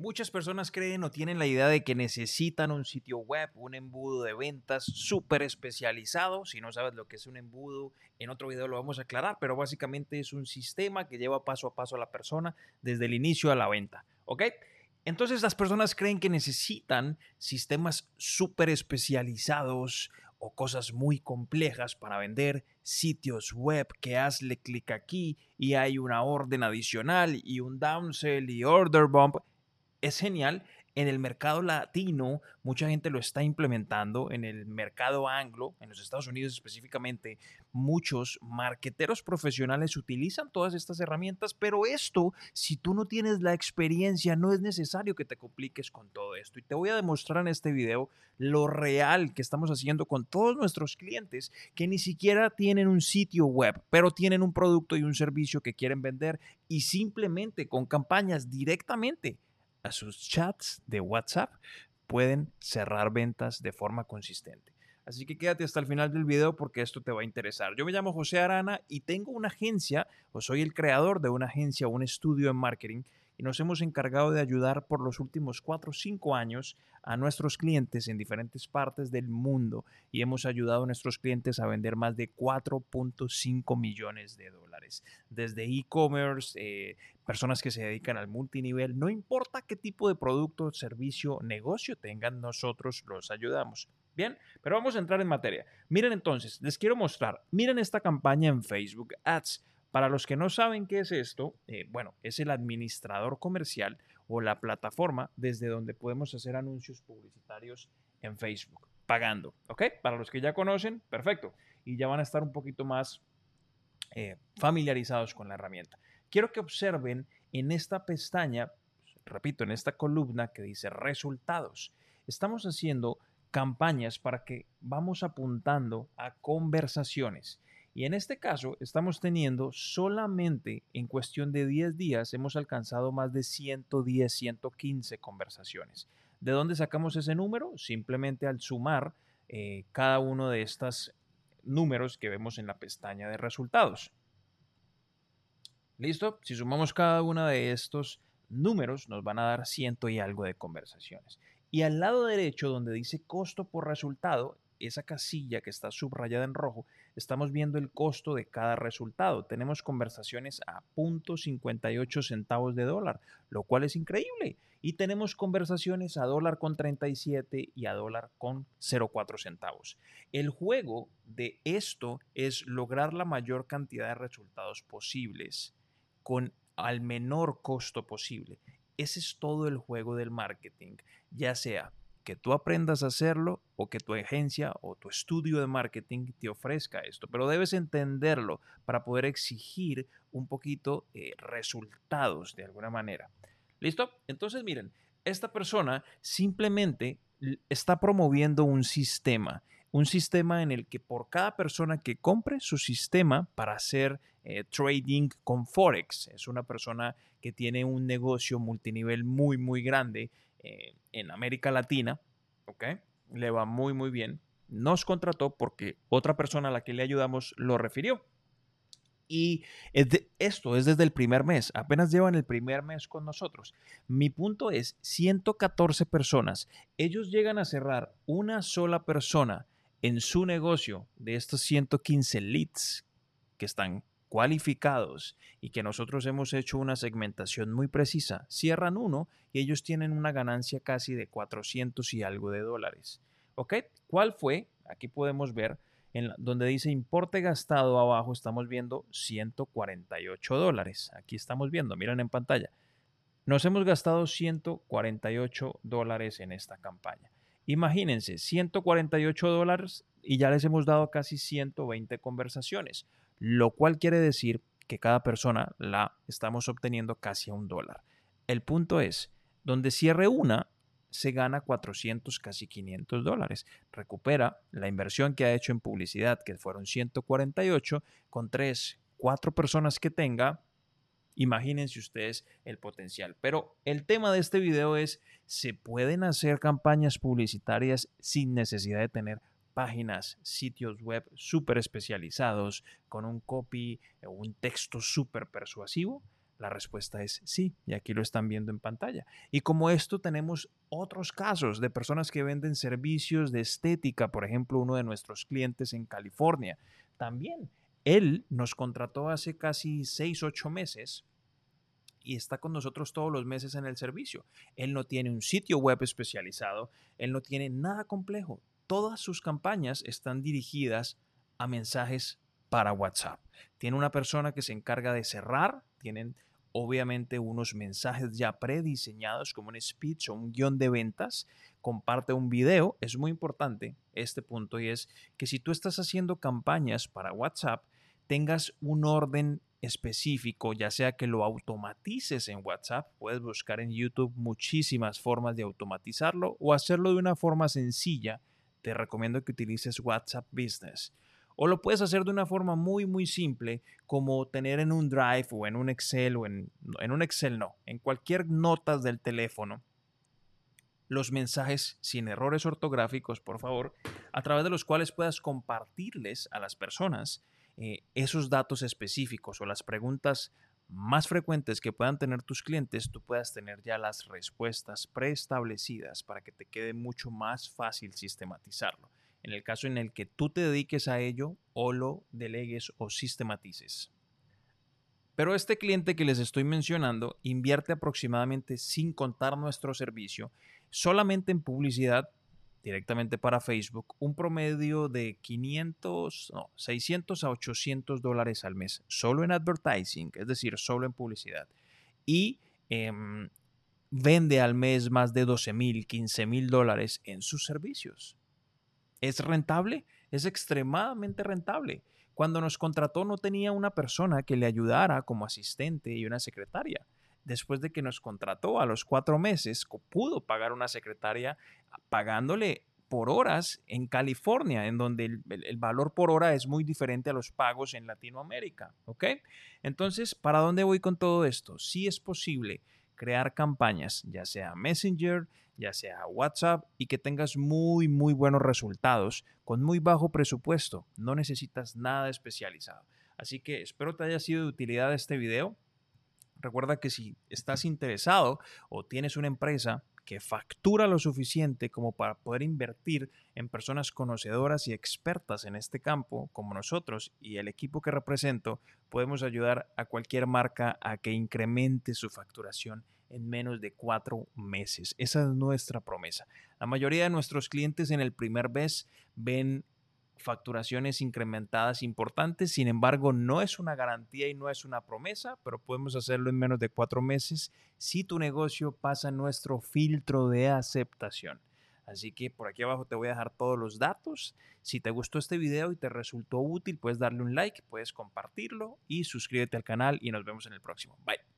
Muchas personas creen o tienen la idea de que necesitan un sitio web, un embudo de ventas súper especializado. Si no sabes lo que es un embudo, en otro video lo vamos a aclarar, pero básicamente es un sistema que lleva paso a paso a la persona desde el inicio a la venta. ¿Ok? Entonces las personas creen que necesitan sistemas súper especializados o cosas muy complejas para vender sitios web que hazle clic aquí y hay una orden adicional y un downsell y order bump es genial. En el mercado latino, mucha gente lo está implementando. En el mercado anglo, en los Estados Unidos específicamente, muchos marqueteros profesionales utilizan todas estas herramientas, pero esto, si tú no tienes la experiencia, no es necesario que te compliques con todo esto. Y te voy a demostrar en este video lo real que estamos haciendo con todos nuestros clientes que ni siquiera tienen un sitio web, pero tienen un producto y un servicio que quieren vender y simplemente con campañas directamente a sus chats de WhatsApp, pueden cerrar ventas de forma consistente. Así que quédate hasta el final del video porque esto te va a interesar. Yo me llamo José Arana y tengo una agencia, o soy el creador de una agencia, un estudio en marketing y nos hemos encargado de ayudar por los últimos 4 o 5 años a nuestros clientes en diferentes partes del mundo y hemos ayudado a nuestros clientes a vender más de 4.5 millones de dólares. Desde e-commerce, eh, personas que se dedican al multinivel, no importa qué tipo de producto, servicio, negocio tengan, nosotros los ayudamos. Bien, pero vamos a entrar en materia. Miren entonces, les quiero mostrar, miren esta campaña en Facebook Ads. Para los que no saben qué es esto, eh, bueno, es el administrador comercial o la plataforma desde donde podemos hacer anuncios publicitarios en Facebook, pagando, ¿ok? Para los que ya conocen, perfecto. Y ya van a estar un poquito más eh, familiarizados con la herramienta. Quiero que observen en esta pestaña, repito, en esta columna que dice resultados. Estamos haciendo campañas para que vamos apuntando a conversaciones. Y en este caso estamos teniendo solamente en cuestión de 10 días hemos alcanzado más de 110, 115 conversaciones. ¿De dónde sacamos ese número? Simplemente al sumar eh, cada uno de estos números que vemos en la pestaña de resultados. ¿Listo? Si sumamos cada uno de estos números, nos van a dar ciento y algo de conversaciones. Y al lado derecho, donde dice costo por resultado, esa casilla que está subrayada en rojo, estamos viendo el costo de cada resultado. Tenemos conversaciones a 0.58 centavos de dólar, lo cual es increíble. Y tenemos conversaciones a dólar con 37 y a dólar con 0.4 centavos. El juego de esto es lograr la mayor cantidad de resultados posibles con al menor costo posible. Ese es todo el juego del marketing, ya sea que tú aprendas a hacerlo o que tu agencia o tu estudio de marketing te ofrezca esto, pero debes entenderlo para poder exigir un poquito eh, resultados de alguna manera. ¿Listo? Entonces miren, esta persona simplemente está promoviendo un sistema, un sistema en el que por cada persona que compre su sistema para hacer eh, trading con Forex, es una persona que tiene un negocio multinivel muy, muy grande eh, en América Latina, ¿ok? Le va muy, muy bien. Nos contrató porque otra persona a la que le ayudamos lo refirió. Y esto es desde el primer mes, apenas llevan el primer mes con nosotros. Mi punto es 114 personas. Ellos llegan a cerrar una sola persona en su negocio de estos 115 leads que están cualificados y que nosotros hemos hecho una segmentación muy precisa, cierran uno y ellos tienen una ganancia casi de 400 y algo de dólares. ¿Ok? ¿Cuál fue? Aquí podemos ver en donde dice importe gastado abajo, estamos viendo 148 dólares. Aquí estamos viendo, miren en pantalla. Nos hemos gastado 148 dólares en esta campaña. Imagínense, 148 dólares y ya les hemos dado casi 120 conversaciones, lo cual quiere decir que cada persona la estamos obteniendo casi a un dólar. El punto es, donde cierre una, se gana 400, casi 500 dólares. Recupera la inversión que ha hecho en publicidad, que fueron 148, con 3, 4 personas que tenga, Imagínense ustedes el potencial. Pero el tema de este video es, ¿se pueden hacer campañas publicitarias sin necesidad de tener páginas, sitios web súper especializados con un copy o un texto súper persuasivo? La respuesta es sí, y aquí lo están viendo en pantalla. Y como esto tenemos otros casos de personas que venden servicios de estética, por ejemplo, uno de nuestros clientes en California. También él nos contrató hace casi 6, 8 meses y está con nosotros todos los meses en el servicio. Él no tiene un sitio web especializado, él no tiene nada complejo. Todas sus campañas están dirigidas a mensajes para WhatsApp. Tiene una persona que se encarga de cerrar, tienen obviamente unos mensajes ya prediseñados como un speech o un guion de ventas, comparte un video, es muy importante este punto y es que si tú estás haciendo campañas para WhatsApp, tengas un orden específico, ya sea que lo automatices en WhatsApp, puedes buscar en YouTube muchísimas formas de automatizarlo o hacerlo de una forma sencilla, te recomiendo que utilices WhatsApp Business. O lo puedes hacer de una forma muy, muy simple, como tener en un Drive o en un Excel o en, en un Excel no, en cualquier notas del teléfono, los mensajes sin errores ortográficos, por favor, a través de los cuales puedas compartirles a las personas eh, esos datos específicos o las preguntas más frecuentes que puedan tener tus clientes, tú puedas tener ya las respuestas preestablecidas para que te quede mucho más fácil sistematizarlo en el caso en el que tú te dediques a ello o lo delegues o sistematices. Pero este cliente que les estoy mencionando invierte aproximadamente, sin contar nuestro servicio, solamente en publicidad directamente para Facebook, un promedio de 500, no, 600 a 800 dólares al mes, solo en advertising, es decir, solo en publicidad. Y em, vende al mes más de 12 mil, 15 mil dólares en sus servicios. ¿Es rentable? Es extremadamente rentable. Cuando nos contrató no tenía una persona que le ayudara como asistente y una secretaria. Después de que nos contrató a los cuatro meses, pudo pagar una secretaria pagándole por horas en California, en donde el, valor por hora es muy diferente a los pagos en Latinoamérica. ¿Ok? Entonces, ¿para dónde voy con todo esto? Sí es posible crear campañas, ya sea Messenger, ya sea WhatsApp, y que tengas muy, muy buenos resultados con muy bajo presupuesto. No necesitas nada especializado. Así que espero te haya sido de utilidad este video. Recuerda que si estás interesado o tienes una empresa que factura lo suficiente como para poder invertir en personas conocedoras y expertas en este campo, como nosotros y el equipo que represento, podemos ayudar a cualquier marca a que incremente su facturación en menos de cuatro meses. Esa es nuestra promesa. La mayoría de nuestros clientes en el primer mes ven facturaciones incrementadas importantes, sin embargo no es una garantía y no es una promesa, pero podemos hacerlo en menos de cuatro meses si tu negocio pasa nuestro filtro de aceptación. Así que por aquí abajo te voy a dejar todos los datos. Si te gustó este video y te resultó útil, puedes darle un like, puedes compartirlo y suscríbete al canal y nos vemos en el próximo. Bye.